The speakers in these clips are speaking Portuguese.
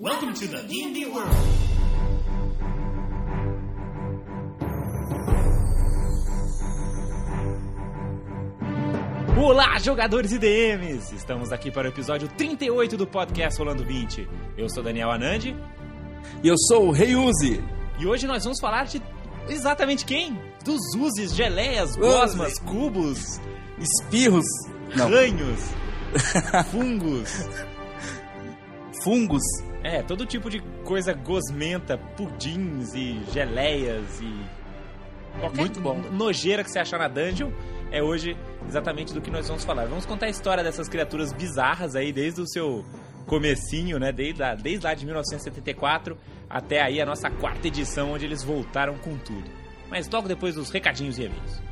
Welcome to the D&D world. Olá, jogadores e DMs! Estamos aqui para o episódio 38 do podcast Rolando 20. Eu sou Daniel Anandi E eu sou o Rei Uzi. e hoje nós vamos falar de exatamente quem? Dos uzes, geleias, gosmas, cubos, Espirros. Ranhos, fungos. fungos. É, todo tipo de coisa gosmenta, pudins e geleias e qualquer Muito bom. nojeira que você achar na dungeon é hoje exatamente do que nós vamos falar. Vamos contar a história dessas criaturas bizarras aí desde o seu comecinho, né? Desde, lá- desde lá de 1974 até aí a nossa quarta edição onde eles voltaram com tudo. Mas logo depois dos recadinhos e e-mails.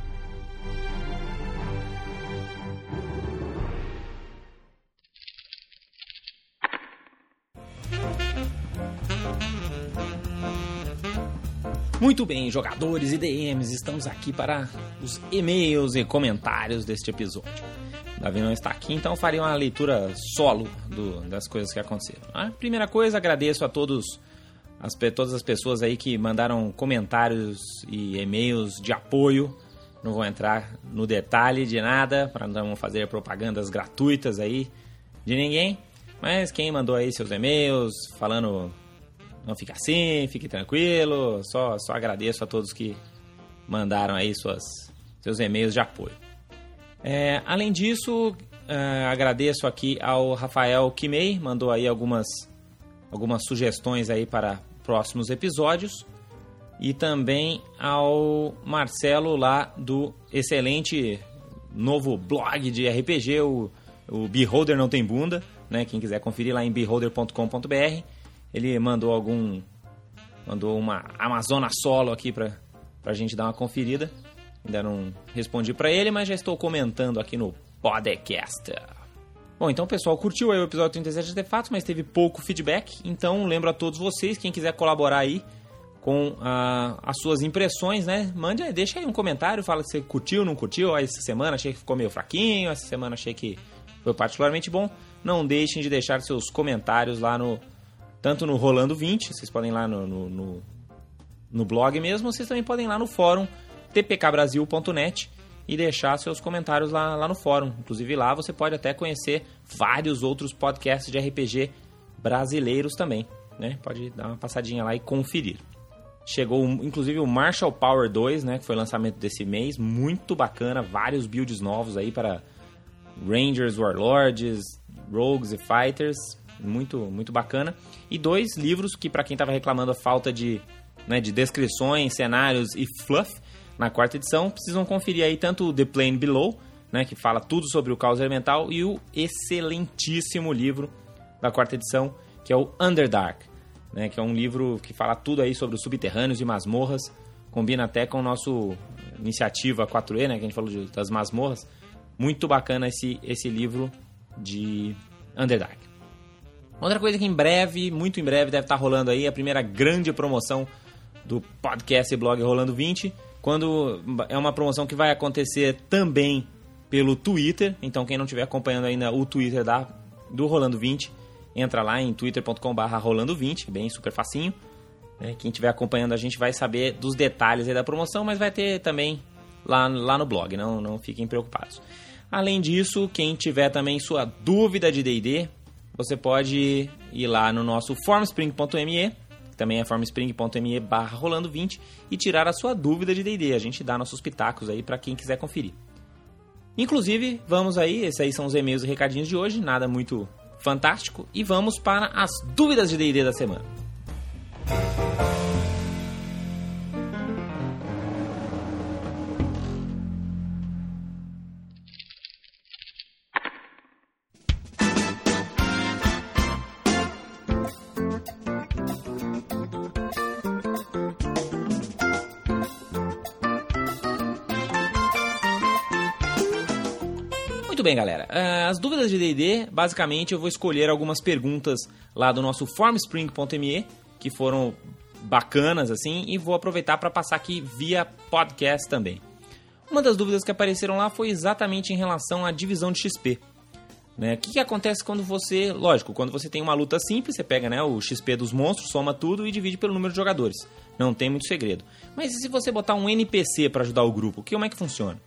Muito bem, jogadores e DMs, estamos aqui para os e-mails e comentários deste episódio. Davi não está aqui, então farei uma leitura solo do- das coisas que aconteceram. A primeira coisa, agradeço a todos as, todas as pessoas aí que mandaram comentários e e-mails de apoio. Não vou entrar no detalhe de nada para não fazer propagandas gratuitas aí de ninguém. Mas quem mandou aí seus e-mails falando não fique assim, fique tranquilo. Só, só agradeço a todos que mandaram aí suas, seus e-mails de apoio. É, além disso, é, agradeço aqui ao Rafael Kimei, mandou aí algumas, algumas sugestões aí para próximos episódios. E também ao Marcelo lá do excelente novo blog de RPG, o, o Beholder Não Tem Bunda, né? Quem quiser conferir lá em beholder.com.br. Ele mandou algum. Mandou uma Amazona solo aqui pra, pra gente dar uma conferida. Ainda não respondi pra ele, mas já estou comentando aqui no podcast. Bom, então pessoal, curtiu aí o episódio 37 de Artefatos, mas teve pouco feedback. Então lembro a todos vocês, quem quiser colaborar aí com ah, as suas impressões, né? Mande, deixa aí um comentário, fala se você curtiu, não curtiu. Ó, essa semana achei que ficou meio fraquinho, essa semana achei que foi particularmente bom. Não deixem de deixar seus comentários lá no. Tanto no Rolando 20, vocês podem ir lá no, no, no, no blog mesmo, vocês também podem ir lá no fórum tpkbrasil.net e deixar seus comentários lá, lá no fórum. Inclusive lá você pode até conhecer vários outros podcasts de RPG brasileiros também. Né? Pode dar uma passadinha lá e conferir. Chegou inclusive o Marshall Power 2, né, que foi lançamento desse mês, muito bacana, vários builds novos aí para Rangers, Warlords, Rogues e Fighters, muito muito bacana. E dois livros que para quem estava reclamando a falta de, né, de descrições, cenários e fluff na quarta edição, precisam conferir aí tanto o The Plane Below, né, que fala tudo sobre o caos elemental e o excelentíssimo livro da quarta edição, que é o Underdark, né, que é um livro que fala tudo aí sobre os subterrâneos e masmorras, combina até com o nosso iniciativa 4E, né, que a gente falou de- das masmorras. Muito bacana esse, esse livro de Underdark. Outra coisa que em breve, muito em breve, deve estar rolando aí, a primeira grande promoção do podcast e blog Rolando 20, quando é uma promoção que vai acontecer também pelo Twitter, então quem não estiver acompanhando ainda o Twitter da, do Rolando 20, entra lá em twitter.com.br rolando20, bem super facinho. né? Quem estiver acompanhando a gente vai saber dos detalhes da promoção, mas vai ter também lá, lá no blog, não, não fiquem preocupados. Além disso, quem tiver também sua dúvida de D&D, você pode ir lá no nosso formspring.me, também é formspring.me barra rolando 20, e tirar a sua dúvida de D&D. A gente dá nossos pitacos aí para quem quiser conferir. Inclusive, vamos aí, esses aí são os e-mails e recadinhos de hoje, nada muito fantástico, e vamos para as dúvidas de D&D da semana. Muito bem, galera. Ah, As dúvidas de D&D, basicamente eu vou escolher algumas perguntas lá do nosso formspring.me que foram bacanas assim e vou aproveitar para passar aqui via podcast também. Uma das dúvidas que apareceram lá foi exatamente em relação à divisão de XP. Né? O que, que acontece quando você. Lógico, quando você tem uma luta simples, você pega né, o XP dos monstros, soma tudo e divide pelo número de jogadores. Não tem muito segredo. Mas e se você botar um NPC para ajudar o grupo, como é que funciona?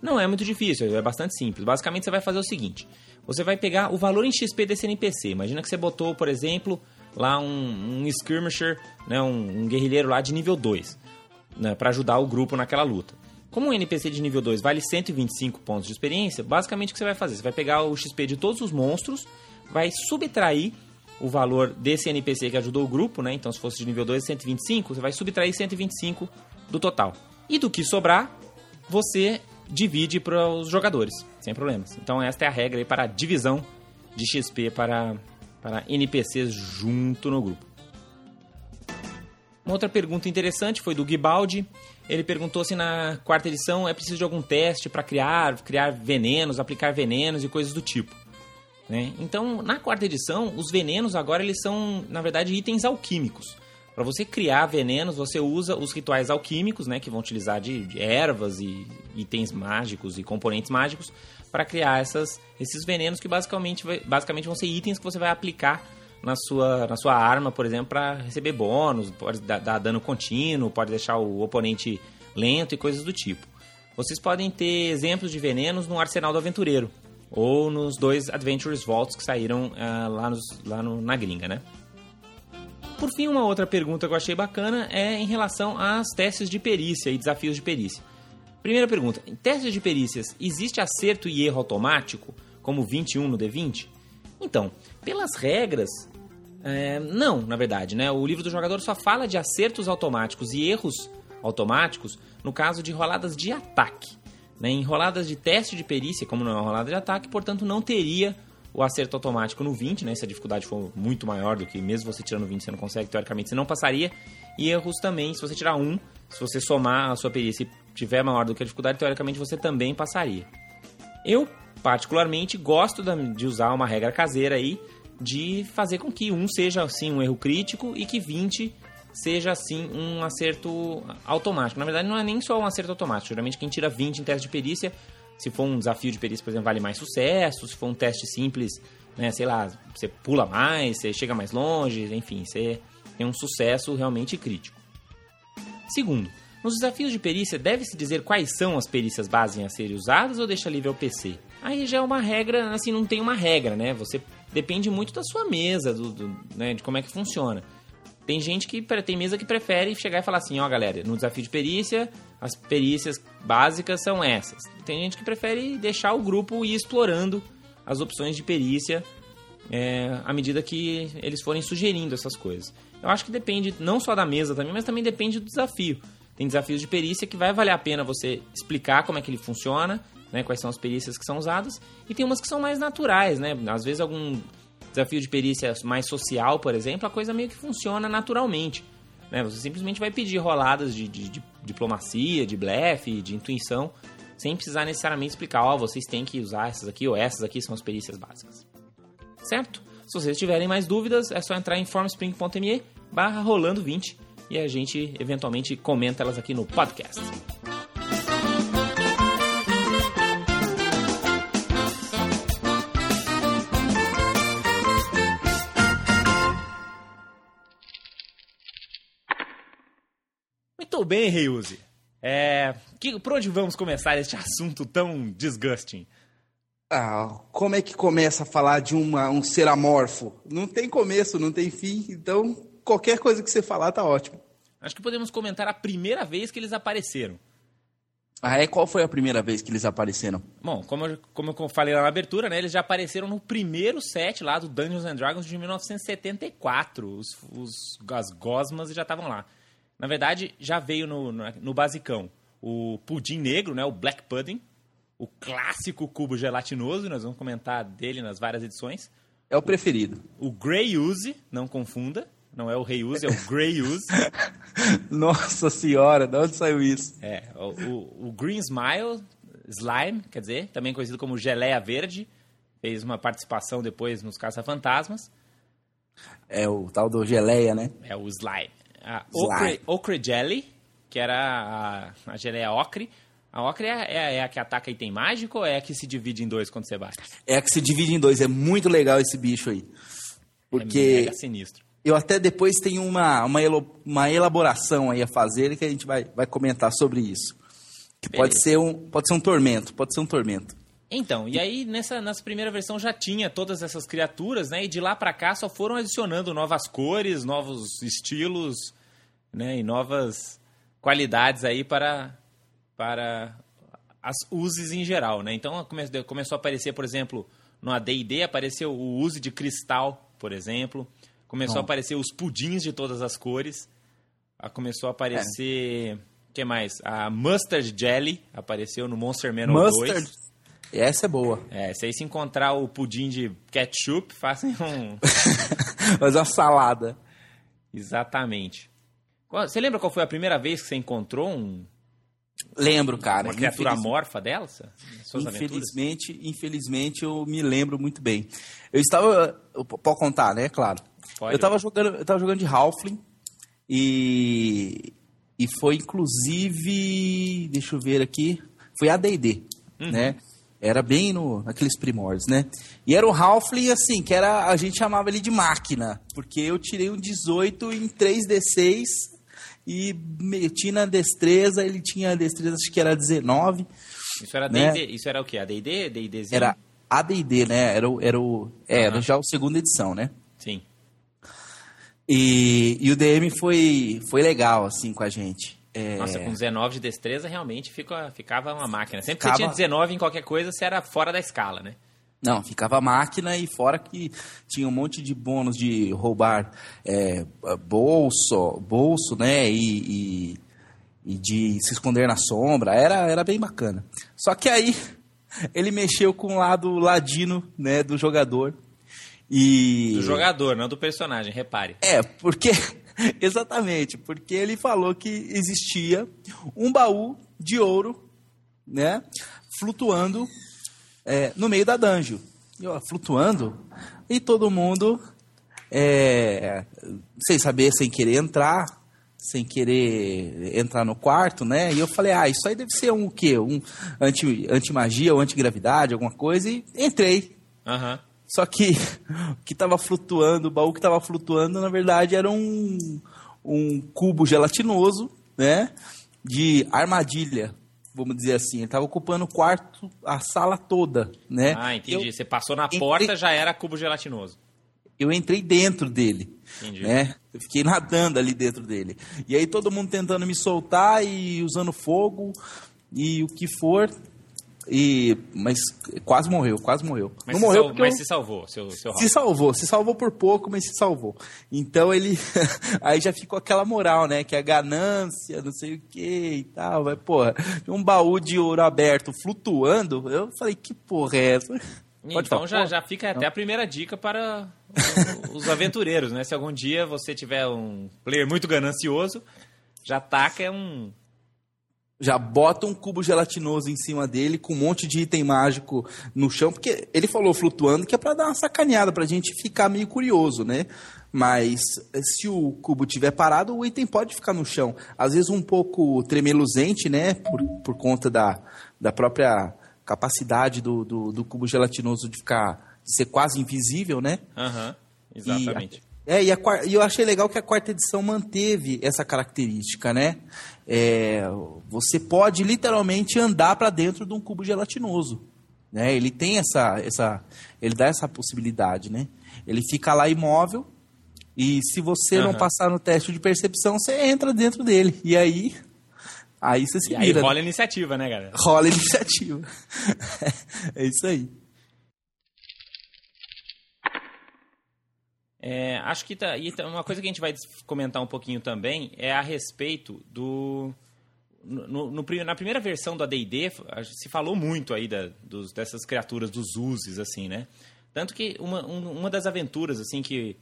Não é muito difícil, é bastante simples. Basicamente você vai fazer o seguinte: você vai pegar o valor em XP desse NPC. Imagina que você botou, por exemplo, lá um, um skirmisher, né, um, um guerrilheiro lá de nível 2, né, para ajudar o grupo naquela luta. Como um NPC de nível 2 vale 125 pontos de experiência, basicamente o que você vai fazer? Você vai pegar o XP de todos os monstros, vai subtrair o valor desse NPC que ajudou o grupo, né? Então, se fosse de nível 2, 125, você vai subtrair 125 do total. E do que sobrar, você divide para os jogadores, sem problemas. Então, esta é a regra para a divisão de XP para, para NPCs junto no grupo. Uma outra pergunta interessante foi do Guibaldi. Ele perguntou se na quarta edição é preciso de algum teste para criar, criar venenos, aplicar venenos e coisas do tipo. Né? Então, na quarta edição, os venenos agora eles são, na verdade, itens alquímicos. Para você criar venenos, você usa os rituais alquímicos, né, que vão utilizar de, de ervas e itens mágicos e componentes mágicos para criar essas, esses venenos que basicamente, basicamente vão ser itens que você vai aplicar na sua, na sua arma, por exemplo, para receber bônus, pode dar, dar dano contínuo, pode deixar o oponente lento e coisas do tipo. Vocês podem ter exemplos de venenos no Arsenal do Aventureiro ou nos dois Adventures Vaults que saíram uh, lá, nos, lá no, na gringa, né? Por fim, uma outra pergunta que eu achei bacana é em relação às testes de perícia e desafios de perícia. Primeira pergunta: em testes de perícias, existe acerto e erro automático, como 21 no D20? Então, pelas regras, é, não, na verdade, né? O livro do jogador só fala de acertos automáticos e erros automáticos no caso de roladas de ataque. Né? Em roladas de teste de perícia, como não é uma rolada de ataque, portanto não teria o acerto automático no 20, né? Se a dificuldade for muito maior do que mesmo você tirando 20 você não consegue, teoricamente você não passaria. E erros também, se você tirar um, se você somar a sua perícia e tiver maior do que a dificuldade, teoricamente você também passaria. Eu, particularmente, gosto de usar uma regra caseira aí de fazer com que um seja assim um erro crítico e que 20 seja assim um acerto automático. Na verdade, não é nem só um acerto automático. Geralmente, quem tira 20 em teste de perícia, se for um desafio de perícia, por exemplo, vale mais sucesso. Se for um teste simples, né, sei lá, você pula mais, você chega mais longe, enfim, você tem um sucesso realmente crítico. Segundo, nos desafios de perícia, deve-se dizer quais são as perícias base a serem usadas ou deixa livre ao PC? Aí já é uma regra, assim, não tem uma regra, né? Você depende muito da sua mesa, do, do né, de como é que funciona. Tem gente que tem mesa que prefere chegar e falar assim, ó oh, galera, no desafio de perícia, as perícias básicas são essas. Tem gente que prefere deixar o grupo ir explorando as opções de perícia é, à medida que eles forem sugerindo essas coisas. Eu acho que depende não só da mesa também, mas também depende do desafio. Tem desafios de perícia que vai valer a pena você explicar como é que ele funciona né, quais são as perícias que são usadas, e tem umas que são mais naturais, né? Às vezes algum desafio de perícia mais social, por exemplo, a coisa meio que funciona naturalmente. Né? Você simplesmente vai pedir roladas de, de, de diplomacia, de blefe, de intuição, sem precisar necessariamente explicar, ó, oh, vocês têm que usar essas aqui ou essas aqui são as perícias básicas. Certo? Se vocês tiverem mais dúvidas, é só entrar em formspring.me barra rolando 20 e a gente eventualmente comenta elas aqui no podcast. Muito bem, Reuse. É, que, por onde vamos começar este assunto tão disgusting? Ah, como é que começa a falar de uma, um ser amorfo? Não tem começo, não tem fim, então qualquer coisa que você falar tá ótimo. Acho que podemos comentar a primeira vez que eles apareceram. Ah, é? Qual foi a primeira vez que eles apareceram? Bom, como eu, como eu falei lá na abertura, né? Eles já apareceram no primeiro set lá do Dungeons and Dragons de 1974. Os, os, as gosmas já estavam lá. Na verdade, já veio no, no, no basicão o pudim negro, né? O Black Pudding. O clássico cubo gelatinoso, nós vamos comentar dele nas várias edições. É o preferido. O Grey Use, não confunda. Não é o Rei Use, é o Grey Use. Nossa senhora, de onde saiu isso? É, o, o, o, Green Smile, Slime, quer dizer, também conhecido como Geleia Verde. Fez uma participação depois nos Caça-Fantasmas. É o tal do Geleia, né? É o Slime a Ocre, Ocre Jelly, que era a, a geleia ocre. A Ocre é, é, é, a que ataca item mágico ou é a que se divide em dois quando você bate? É a que se divide em dois. É muito legal esse bicho aí. Porque. É sinistro. Eu até depois tenho uma, uma, uma elaboração aí a fazer que a gente vai, vai comentar sobre isso. Que pode ser, um, pode ser um tormento, pode ser um tormento. Então, e aí nessa, nessa primeira versão já tinha todas essas criaturas, né? E de lá para cá só foram adicionando novas cores, novos estilos, né? E novas qualidades aí para, para as uses em geral, né? Então come, começou a aparecer, por exemplo, no AD&D apareceu o uso de cristal, por exemplo. Começou Bom. a aparecer os pudins de todas as cores. Começou a aparecer... O é. que mais? A Mustard Jelly apareceu no Monster Manual Mustard. 2. Essa é boa. É, se aí se encontrar o pudim de ketchup, façam um. Fazer uma salada. Exatamente. Você lembra qual foi a primeira vez que você encontrou um. Lembro, cara. Uma criatura Infeliz... amorfa dela? Infelizmente, aventuras? infelizmente eu me lembro muito bem. Eu estava. Pode contar, né? Claro. Pode. Eu estava jogando, eu estava jogando de Halfling e. E foi inclusive. Deixa eu ver aqui. Foi ADD, uhum. né? Era bem no, naqueles primórdios, né? E era o Halfling, assim, que era, a gente chamava ele de máquina, porque eu tirei um 18 em 3D6 e meti na destreza, ele tinha destreza, acho que era 19. Isso era, né? D&D, isso era o quê? AD&D? D&Dzinho? Era AD&D, né? Era, o, era, o, é, era já a segunda edição, né? Sim. E, e o DM foi, foi legal, assim, com a gente. É... Nossa, com 19 de destreza realmente fica, ficava uma máquina. Sempre ficava... que você tinha 19 em qualquer coisa, você era fora da escala, né? Não, ficava máquina e fora que tinha um monte de bônus de roubar é, bolso, bolso, né? E, e, e, de se esconder na sombra. Era, era bem bacana. Só que aí ele mexeu com o lado ladino, né, do jogador. E... Do jogador, não do personagem, repare. É, porque Exatamente, porque ele falou que existia um baú de ouro, né, flutuando é, no meio da dungeon. E, ó, flutuando, e todo mundo, é, sem saber, sem querer entrar, sem querer entrar no quarto, né? E eu falei, ah, isso aí deve ser um o quê? Um anti-magia anti ou anti-gravidade, alguma coisa, e entrei. Uhum. Só que o que estava flutuando, o baú que estava flutuando, na verdade, era um, um cubo gelatinoso, né? De armadilha, vamos dizer assim. Ele estava ocupando o quarto, a sala toda, né? Ah, entendi. Eu Você passou na entrei... porta, já era cubo gelatinoso. Eu entrei dentro dele, entendi. né? Eu fiquei nadando ali dentro dele. E aí todo mundo tentando me soltar e usando fogo e o que for. E, mas quase morreu, quase morreu. Mas não morreu sal, Mas eu... se salvou, seu, seu Se salvou, se salvou por pouco, mas se salvou. Então ele. aí já ficou aquela moral, né? Que a ganância, não sei o que e tal. Mas, porra, um baú de ouro aberto flutuando. Eu falei, que porra é essa? Pode então já, já fica até a primeira dica para os aventureiros, né? Se algum dia você tiver um player muito ganancioso, já taca um, já bota um cubo gelatinoso em cima dele com um monte de item mágico no chão, porque ele falou flutuando que é para dar uma sacaneada, pra gente ficar meio curioso, né? Mas se o cubo tiver parado, o item pode ficar no chão. Às vezes um pouco tremeluzente, né? Por, por conta da, da própria capacidade do, do, do cubo gelatinoso de ficar de ser quase invisível, né? Aham, uhum, exatamente. E, é, e, a, e eu achei legal que a quarta edição manteve essa característica, né? É, você pode literalmente andar para dentro de um cubo gelatinoso. Né? Ele tem essa, essa. Ele dá essa possibilidade, né? Ele fica lá imóvel. E se você uhum. não passar no teste de percepção, você entra dentro dele. E aí. Aí você se e vira. Aí rola iniciativa, né, galera? Rola iniciativa. é isso aí. É, acho que tá, e tá, uma coisa que a gente vai comentar um pouquinho também é a respeito do. No, no, na primeira versão do AD&D se falou muito aí da, dos, dessas criaturas, dos uses, assim, né? Tanto que uma, uma das aventuras, assim, que,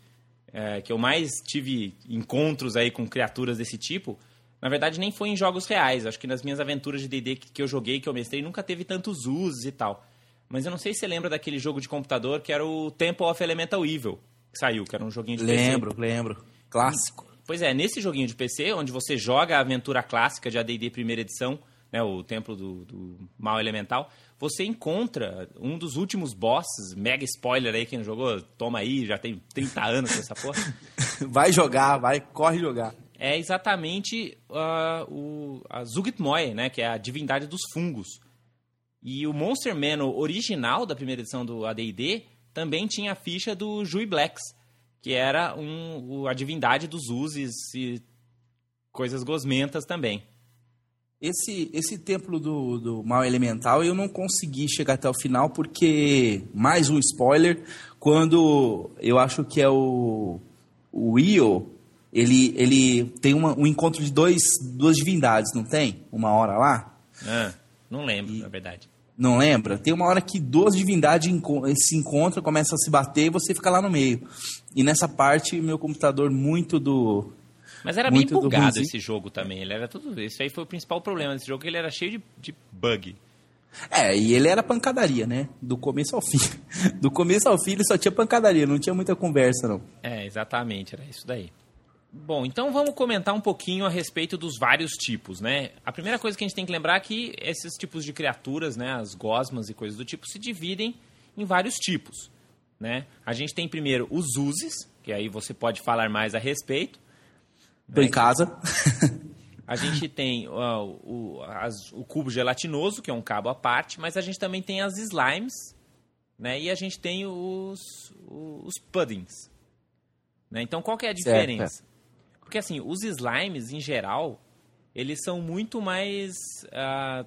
é, que eu mais tive encontros aí com criaturas desse tipo, na verdade nem foi em jogos reais. Acho que nas minhas aventuras de D&D que, que eu joguei, que eu mestrei, nunca teve tantos usos e tal. Mas eu não sei se você lembra daquele jogo de computador que era o Temple of Elemental Evil que saiu, que era um joguinho de lembro, PC. Lembro, lembro. Clássico. Pois é, nesse joguinho de PC, onde você joga a aventura clássica de AD&D primeira edição, né, o templo do, do mal elemental, você encontra um dos últimos bosses, mega spoiler aí, quem não jogou, toma aí, já tem 30 anos essa porra. vai jogar, vai, corre jogar. É exatamente uh, o, a Zugtmoy, né, que é a divindade dos fungos. E o Monster Man original da primeira edição do AD&D também tinha a ficha do Jui Blacks, que era um, a divindade dos uses e coisas gosmentas também. Esse, esse templo do, do mal elemental eu não consegui chegar até o final porque, mais um spoiler, quando eu acho que é o, o Io, ele, ele tem uma, um encontro de dois, duas divindades, não tem? Uma hora lá? Ah, não lembro, e, na verdade. Não lembra? Tem uma hora que duas divindades se encontram, começam a se bater e você fica lá no meio. E nessa parte, meu computador muito do mas era bem bugado esse jogo também. Ele era tudo isso. Aí foi o principal problema desse jogo, ele era cheio de, de bug. É, e ele era pancadaria, né? Do começo ao fim. Do começo ao fim ele só tinha pancadaria, não tinha muita conversa, não. É, exatamente, era isso daí. Bom, então vamos comentar um pouquinho a respeito dos vários tipos, né? A primeira coisa que a gente tem que lembrar é que esses tipos de criaturas, né, as gosmas e coisas do tipo, se dividem em vários tipos, né? A gente tem primeiro os uses, que aí você pode falar mais a respeito, Tô em casa. A gente tem uh, o, as, o cubo gelatinoso, que é um cabo à parte, mas a gente também tem as slimes, né? E a gente tem os, os puddings. Né? Então, qual que é a diferença? Certo. Porque, assim, os slimes, em geral, eles são muito mais... Uh,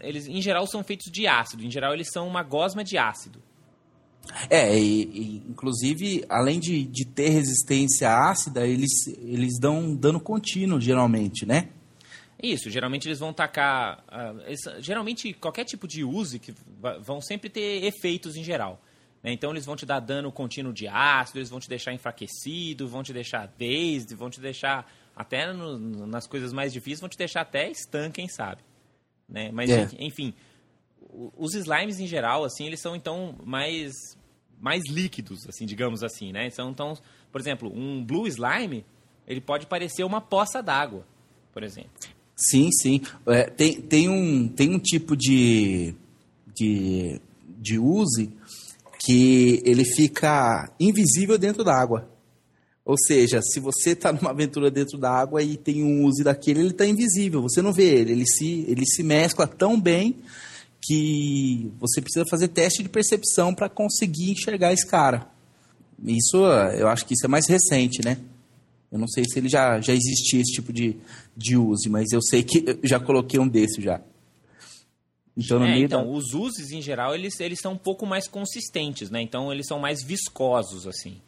eles, em geral, são feitos de ácido. Em geral, eles são uma gosma de ácido. É, e, e, inclusive, além de, de ter resistência ácida, eles, eles dão dano contínuo, geralmente, né? Isso, geralmente eles vão tacar. Uh, geralmente, qualquer tipo de use que vão sempre ter efeitos em geral. Né? Então, eles vão te dar dano contínuo de ácido, eles vão te deixar enfraquecido, vão te deixar dazed, vão te deixar. Até no, nas coisas mais difíceis, vão te deixar até stun, quem sabe. Né? Mas, é. enfim, os slimes em geral, assim, eles são então mais mais líquidos, assim, digamos assim, né? São então, por exemplo, um blue slime, ele pode parecer uma poça d'água, por exemplo. Sim, sim. É, tem, tem, um, tem um tipo de, de, de use que ele fica invisível dentro da água. Ou seja, se você está numa aventura dentro da água e tem um use daquele, ele está invisível. Você não vê ele. Ele se, ele se mescla tão bem que você precisa fazer teste de percepção para conseguir enxergar esse cara. Isso, eu acho que isso é mais recente, né? Eu não sei se ele já, já existia esse tipo de, de use, mas eu sei que eu já coloquei um desse já. Então, no é, meio então da... os uses, em geral, eles, eles são um pouco mais consistentes, né? Então, eles são mais viscosos, assim.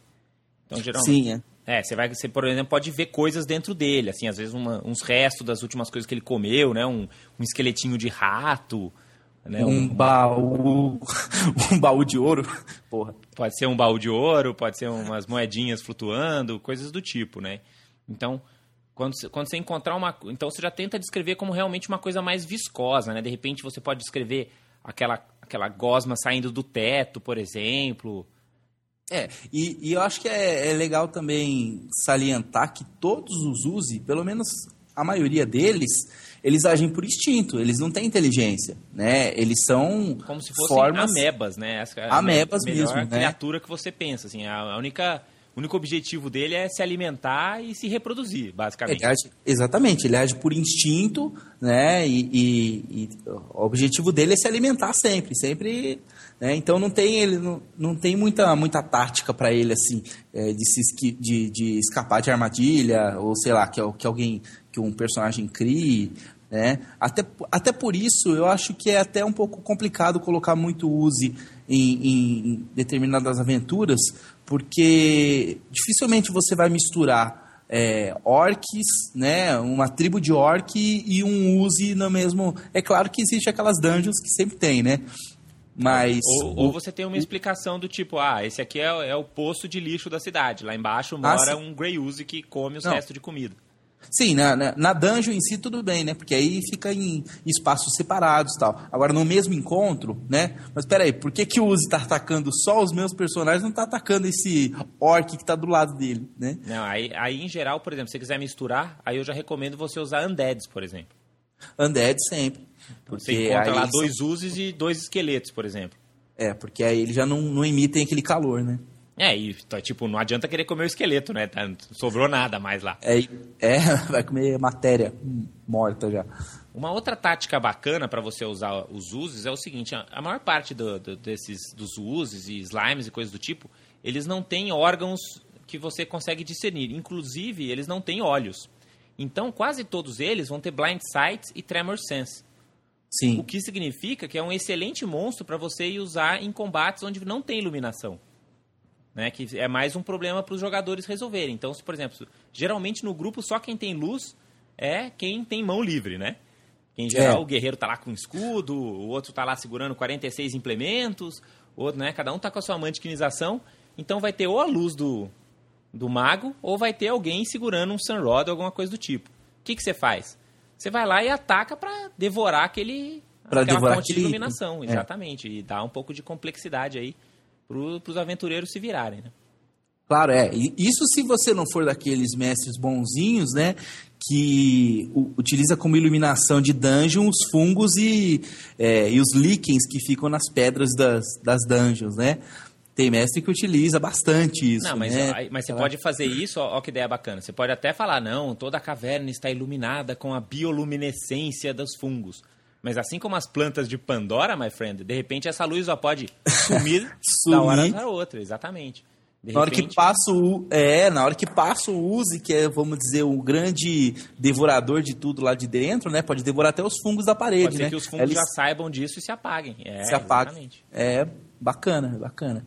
Então, geralmente... Sim, é. É, você vai, você, por exemplo, pode ver coisas dentro dele, assim, às vezes uma, uns restos das últimas coisas que ele comeu, né? Um, um esqueletinho de rato, né? Um, um baú. um baú de ouro. Porra. Pode ser um baú de ouro, pode ser umas moedinhas flutuando, coisas do tipo, né? Então, quando você, quando você encontrar uma. Então você já tenta descrever como realmente uma coisa mais viscosa, né? De repente você pode descrever aquela, aquela gosma saindo do teto, por exemplo. É, e, e eu acho que é, é, legal também salientar que todos os use, pelo menos a maioria deles, eles agem por instinto, eles não têm inteligência, né? Eles são como se fossem formas... amebas, né? A amebas a mesmo, né? criatura que você pensa, assim, a única o único objetivo dele é se alimentar e se reproduzir, basicamente. Ele age, exatamente, ele age por instinto, né? E, e, e, o objetivo dele é se alimentar sempre, sempre. Né? Então não tem ele não, não tem muita, muita tática para ele assim é, de, se, de, de escapar de armadilha ou sei lá que, que alguém que um personagem crie né? Até, até por isso, eu acho que é até um pouco complicado colocar muito use em, em determinadas aventuras, porque dificilmente você vai misturar é, orcs, né, uma tribo de orc e um use no mesmo. É claro que existe aquelas dungeons que sempre tem, né? Mas. Ou, ou você tem uma explicação do tipo, ah, esse aqui é, é, o poço de lixo da cidade. Lá embaixo mora ah, um Grey Use que come os restos de comida. Sim, na, na, na, dungeon em si tudo bem, né? Porque aí fica em espaços separados e tal. Agora, no mesmo encontro, né? Mas peraí, por que, que o Uzi tá atacando só os meus personagens não tá atacando esse orc que tá do lado dele, né? Não, aí, aí em geral, por exemplo, se você quiser misturar, aí eu já recomendo você usar undeads, por exemplo. Undead sempre. Porque você encontra lá dois são... uses e dois esqueletos, por exemplo. É, porque aí eles já não, não emitem aquele calor, né? É, e tá, tipo, não adianta querer comer o esqueleto, né? Tá, não sobrou nada mais lá. É, é vai comer matéria morta já. Uma outra tática bacana para você usar os uses é o seguinte: a maior parte do, do, desses dos uses e slimes e coisas do tipo, eles não têm órgãos que você consegue discernir. Inclusive, eles não têm olhos. Então, quase todos eles vão ter blind sight e tremor sense. Sim. O que significa que é um excelente monstro para você usar em combates onde não tem iluminação. Né, que é mais um problema para os jogadores resolverem. Então, se, por exemplo, geralmente no grupo só quem tem luz é quem tem mão livre, né? Em geral, é. o guerreiro tá lá com escudo, o outro tá lá segurando 46 implementos, outro, né? Cada um tá com a sua mantiquinização. Então vai ter ou a luz do, do mago, ou vai ter alguém segurando um Sunrod ou alguma coisa do tipo. O que, que você faz? Você vai lá e ataca para devorar aquele pra aquela devorar fonte aquele... de iluminação, é. exatamente. E dá um pouco de complexidade aí para os aventureiros se virarem, né? Claro, é. Isso se você não for daqueles mestres bonzinhos, né? Que utiliza como iluminação de dungeon os fungos e, é, e os líquens que ficam nas pedras das, das dungeons, né? Tem mestre que utiliza bastante isso. Não, mas, né? mas você Ela... pode fazer isso, ó, ó, que ideia bacana. Você pode até falar, não, toda a caverna está iluminada com a bioluminescência dos fungos. Mas assim como as plantas de Pandora, my friend, de repente essa luz só pode sumir, sumir. da hora para outra, exatamente. De na repente... hora que passa o é, na hora que passa o Uzi, que é, vamos dizer, o grande devorador de tudo lá de dentro, né? Pode devorar até os fungos da parede, Pode ser né? que os fungos Eles... já saibam disso e se apaguem. É, se apaguem. É bacana, bacana.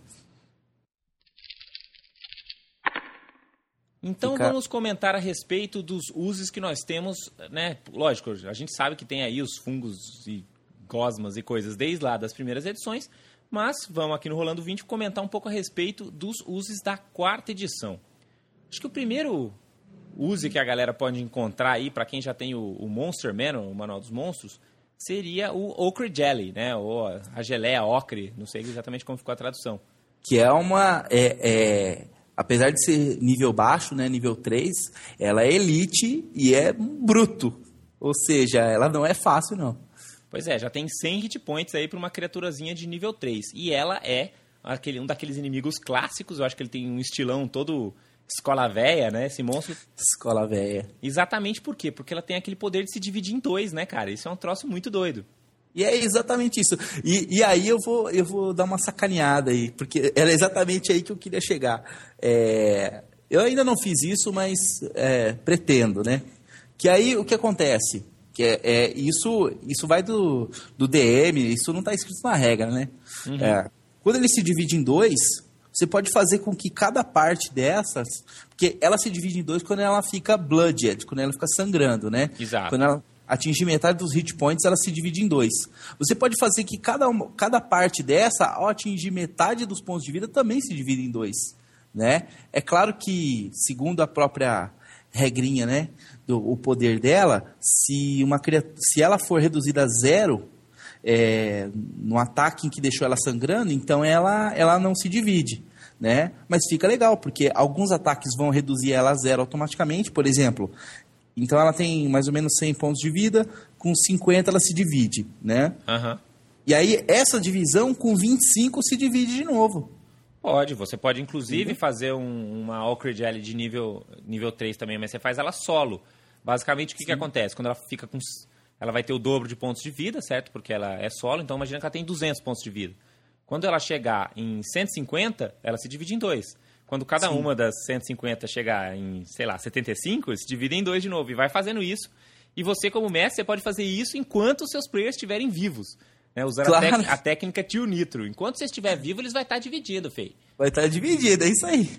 Então Fica... vamos comentar a respeito dos usos que nós temos, né? Lógico, a gente sabe que tem aí os fungos e gosmas e coisas desde lá das primeiras edições, mas vamos aqui no Rolando 20 comentar um pouco a respeito dos usos da quarta edição. Acho que o primeiro use que a galera pode encontrar aí, para quem já tem o, o, Monster Man, o Manual dos Monstros, seria o Ocre Jelly, né? Ou a geleia ocre, não sei exatamente como ficou a tradução. Que é uma... É, é apesar de ser nível baixo, né, nível 3, ela é elite e é bruto. Ou seja, ela não é fácil, não. Pois é, já tem 100 hit points aí para uma criaturazinha de nível 3. E ela é aquele, um daqueles inimigos clássicos, eu acho que ele tem um estilão todo escola véia, né? Esse monstro. Escola véia. Exatamente por quê? Porque ela tem aquele poder de se dividir em dois, né, cara? Isso é um troço muito doido. E é exatamente isso. E, e aí eu vou, eu vou dar uma sacaneada aí, porque era exatamente aí que eu queria chegar. É, eu ainda não fiz isso, mas é, pretendo, né? Que aí o que acontece? Que é, é isso, isso vai do, do DM, isso não está escrito na regra, né? Uhum. É, quando ele se divide em dois, você pode fazer com que cada parte dessas. Porque ela se divide em dois quando ela fica blooded, quando ela fica sangrando, né? Exato. Quando ela atingir metade dos hit points, ela se divide em dois. Você pode fazer que cada, uma, cada parte dessa, ao atingir metade dos pontos de vida, também se divide em dois. Né? É claro que, segundo a própria regrinha, né, do o poder dela, se, uma, se ela for reduzida a zero é, no ataque em que deixou ela sangrando, então ela, ela não se divide. Né? Mas fica legal, porque alguns ataques vão reduzir ela a zero automaticamente. Por exemplo, então ela tem mais ou menos 100 pontos de vida, com 50 ela se divide, né? Uhum. E aí essa divisão com 25 se divide de novo. Pode, você pode inclusive uhum. fazer um, uma Ocre Jelly de nível, nível 3 também, mas você faz ela solo. Basicamente o que, que acontece? Quando ela fica com. Ela vai ter o dobro de pontos de vida, certo? Porque ela é solo, então imagina que ela tem 200 pontos de vida. Quando ela chegar em 150, ela se divide em dois. Quando cada Sim. uma das 150 chegar em, sei lá, 75, se divide em dois de novo e vai fazendo isso. E você, como mestre, você pode fazer isso enquanto os seus players estiverem vivos. Né? Usando claro. a, a, técnica Tio Nitro. Enquanto você estiver vivo, eles vão estar divididos, Fei. Vai estar dividido, é isso aí.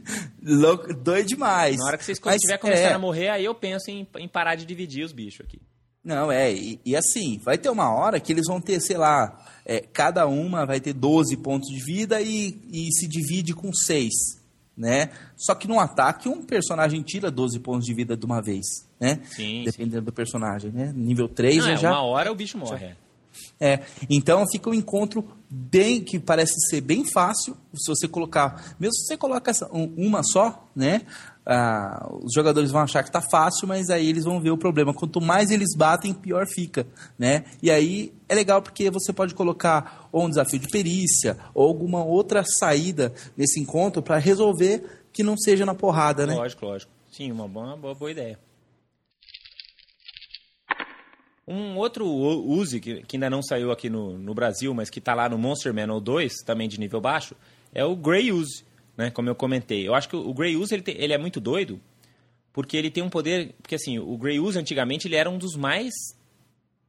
Louco, doido demais. Na hora que vocês estiver começando é... a morrer, aí eu penso em, em, parar de dividir os bichos aqui. Não, é, e, e, assim, vai ter uma hora que eles vão ter, sei lá, é, cada uma vai ter 12 pontos de vida e, e se divide com 6 né? Só que no ataque um personagem tira 12 pontos de vida de uma vez, né? Sim, Dependendo sim. do personagem, né? Nível 3 Não, é, já... uma hora o bicho morre. Já... É, então fica um encontro bem que parece ser bem fácil se você colocar, mesmo se você coloca uma só, né? Ah, os jogadores vão achar que está fácil, mas aí eles vão ver o problema. Quanto mais eles batem, pior fica, né? E aí é legal porque você pode colocar ou um desafio de perícia ou alguma outra saída nesse encontro para resolver que não seja na porrada, né? Lógico, lógico. Sim, uma boa, boa, boa ideia. Um outro use que, que, ainda não saiu aqui no, no Brasil, mas que está lá no Monster Manual 2, também de nível baixo, é o Grey Use né? Como eu comentei. Eu acho que o Grey Use ele, tem, ele é muito doido porque ele tem um poder... Porque assim, o Grey Use antigamente ele era um dos mais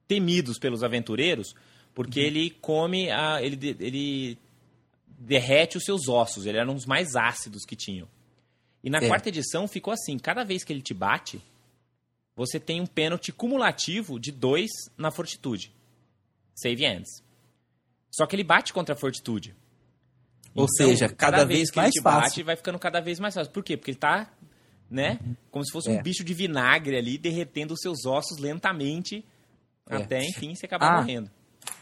temidos pelos aventureiros porque uhum. ele come... A, ele, ele derrete os seus ossos. Ele era um dos mais ácidos que tinham. E na é. quarta edição ficou assim. Cada vez que ele te bate, você tem um pênalti cumulativo de 2 na fortitude. Save ends. Só que ele bate contra a fortitude. Ou então, seja, cada, cada vez, vez que mais ele fácil. bate, vai ficando cada vez mais fácil. Por quê? Porque ele está, né, como se fosse é. um bicho de vinagre ali, derretendo os seus ossos lentamente, é. até, enfim, você acabar ah, morrendo.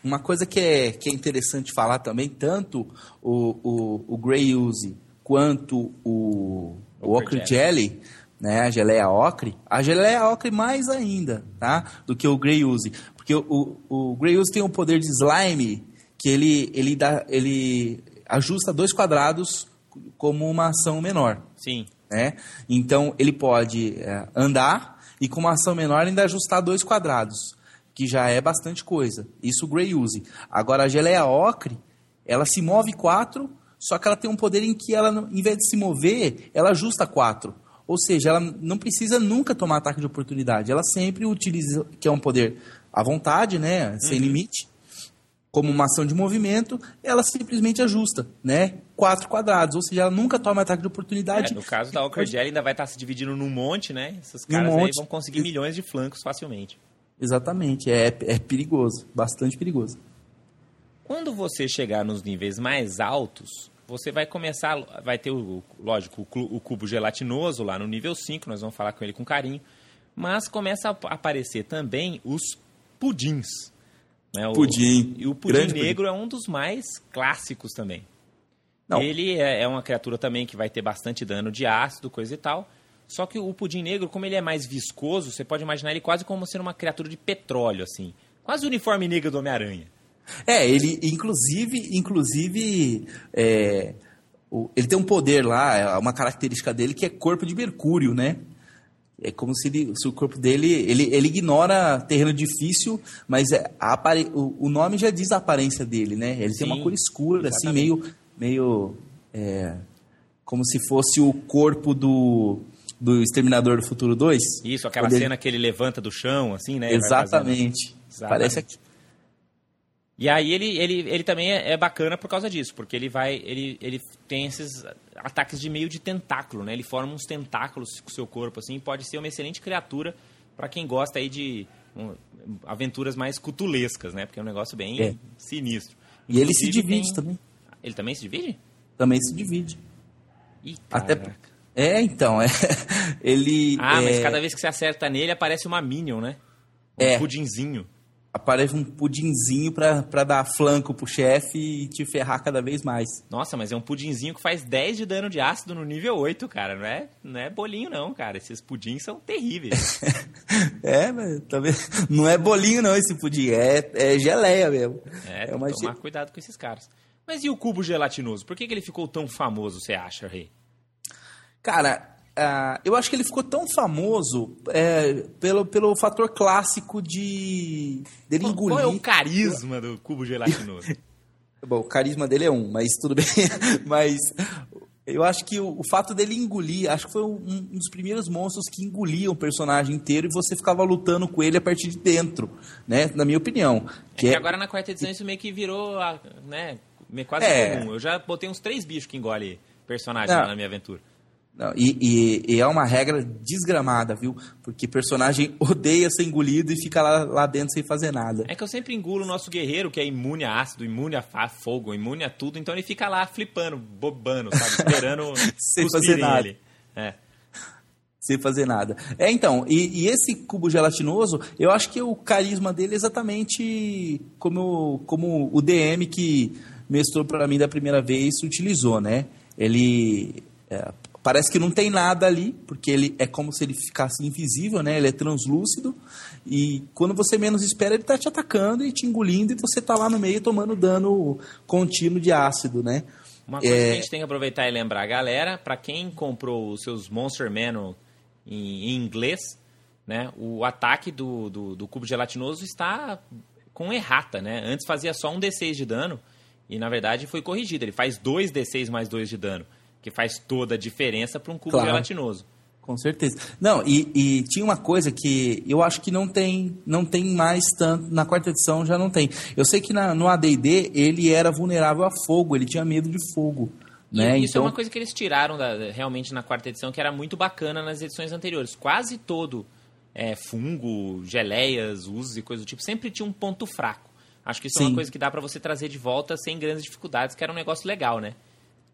Uma coisa que é, que é interessante falar também, tanto o, o, o Grey Use quanto o, o Ocre Jelly, né, a geleia ocre, a geleia ocre mais ainda, tá, do que o Grey Use. Porque o, o, o Grey Use tem um poder de slime que ele, ele, dá, ele ajusta dois quadrados como uma ação menor. Sim. Né? Então, ele pode é, andar e com uma ação menor ainda ajustar dois quadrados, que já é bastante coisa. Isso o Grey use. Agora, a geleia ocre, ela se move quatro, só que ela tem um poder em que ela, em vez de se mover, ela ajusta quatro. Ou seja, ela não precisa nunca tomar ataque de oportunidade. Ela sempre utiliza, que é um poder à vontade, né? Sem uhum. limite como uma ação de movimento, ela simplesmente ajusta, né? Quatro quadrados, ou seja, ela nunca toma ataque de oportunidade. É, no caso da Walker Jelly ainda vai estar se dividindo num monte, né? Esses caras um aí vão conseguir milhões de flancos facilmente. Exatamente, é, é perigoso, bastante perigoso. Quando você chegar nos níveis mais altos, você vai começar, vai ter, o, lógico, o cubo gelatinoso lá no nível 5, nós vamos falar com ele com carinho, mas começa a aparecer também os pudins. Né? O, pudim. E o pudim negro pudim. é um dos mais clássicos também. Não. Ele é, é uma criatura também que vai ter bastante dano de ácido, coisa e tal. Só que o pudim negro, como ele é mais viscoso, você pode imaginar ele quase como sendo uma criatura de petróleo, assim. Quase o uniforme negro do Homem-Aranha. É, ele, inclusive, inclusive, é, o, ele tem um poder lá, uma característica dele que é corpo de mercúrio, né? É como se, ele, se o corpo dele. Ele, ele ignora terreno difícil, mas é, apare, o, o, nome já diz a aparência dele, né? Ele Sim, tem uma cor escura, assim, exatamente. assim, meio. meio é, como se fosse o corpo do, do Exterminador do Futuro 2. Isso, aquela cena ele... que ele levanta do chão, assim, né? Exatamente. Exatamente. Parece aqui. E aí ele, ele, ele também é, é, bacana por causa disso, porque ele vai. Ele, ele tem esses ataques de meio de tentáculo, né? Ele forma uns tentáculos com o seu corpo, assim, pode ser uma excelente criatura para quem gosta aí de um, aventuras mais cutulescas, né? Porque é um negócio bem é. sinistro. E ele se divide tem... também. Ele também se divide? Também se divide. Ih, Até É, então, é. ele. Ah, é... mas cada vez que você acerta nele aparece uma Minion, né? Um é. pudinzinho aparece um pudinzinho pra, pra dar flanco pro chefe e te ferrar cada vez mais. Nossa, mas é um pudinzinho que faz 10 de dano de ácido no nível 8, cara. Não é, não é bolinho, não, cara. Esses pudins são terríveis. é, mas também não é bolinho, não, esse pudim. É, é geleia mesmo. É, é uma tomar cuidado com esses caras. Mas e o cubo gelatinoso? Por que, que ele ficou tão famoso, você acha, Rei? Cara, Uh, eu acho que ele ficou tão famoso é, pelo, pelo fator clássico de dele engolir. Qual é o carisma do cubo gelatinoso? Bom, o carisma dele é um, mas tudo bem. mas eu acho que o, o, fato dele engolir, acho que foi um, um, dos primeiros monstros que engoliam o personagem inteiro e você ficava lutando com ele a partir de dentro, né? Na minha opinião. Que, é que é... agora na quarta edição isso meio que virou, né? Quase é... comum. Eu já botei uns três bichos que engolem personagem na minha aventura. Não, e, e, e, é uma regra desgramada, viu? Porque personagem odeia ser engolido e fica lá, lá dentro sem fazer nada. É que eu sempre engulo o nosso guerreiro, que é imune a ácido, imune a fogo, imune a tudo, então ele fica lá flipando, bobando, sabe? Esperando sem fazer nada. É. Sem fazer nada. É, então, e, e, esse cubo gelatinoso, eu acho que o carisma dele é exatamente como, como o DM que mestrou para mim da primeira vez utilizou, né? Ele. É, parece que não tem nada ali, porque ele é como se ele ficasse invisível, né? Ele é translúcido e quando você menos espera ele está te atacando e te engolindo e você está lá no meio tomando dano contínuo de ácido, né? Uma coisa é... que a gente tem que aproveitar e lembrar, galera, para quem comprou os seus Monster Manual em, em inglês, né? O ataque do, do, do cubo gelatinoso está com errata, né? Antes fazia só um D6 de dano e na verdade foi corrigido. Ele faz 2 D6 mais 2 de dano, que faz toda a diferença para um cubo claro. gelatinoso. Com certeza. Não, e, e, tinha uma coisa que eu acho que não tem, não tem mais tanto. Na quarta edição já não tem. Eu sei que na, no ADD ele era vulnerável a fogo, ele tinha medo de fogo. Né? Isso é então... é uma coisa que eles tiraram da, realmente na quarta edição, que era muito bacana nas edições anteriores. Quase todo é, fungo, geleias, usos e coisa do tipo, sempre tinha um ponto fraco. Acho que isso Sim. é uma coisa que dá para você trazer de volta sem grandes dificuldades, que era um negócio legal, né?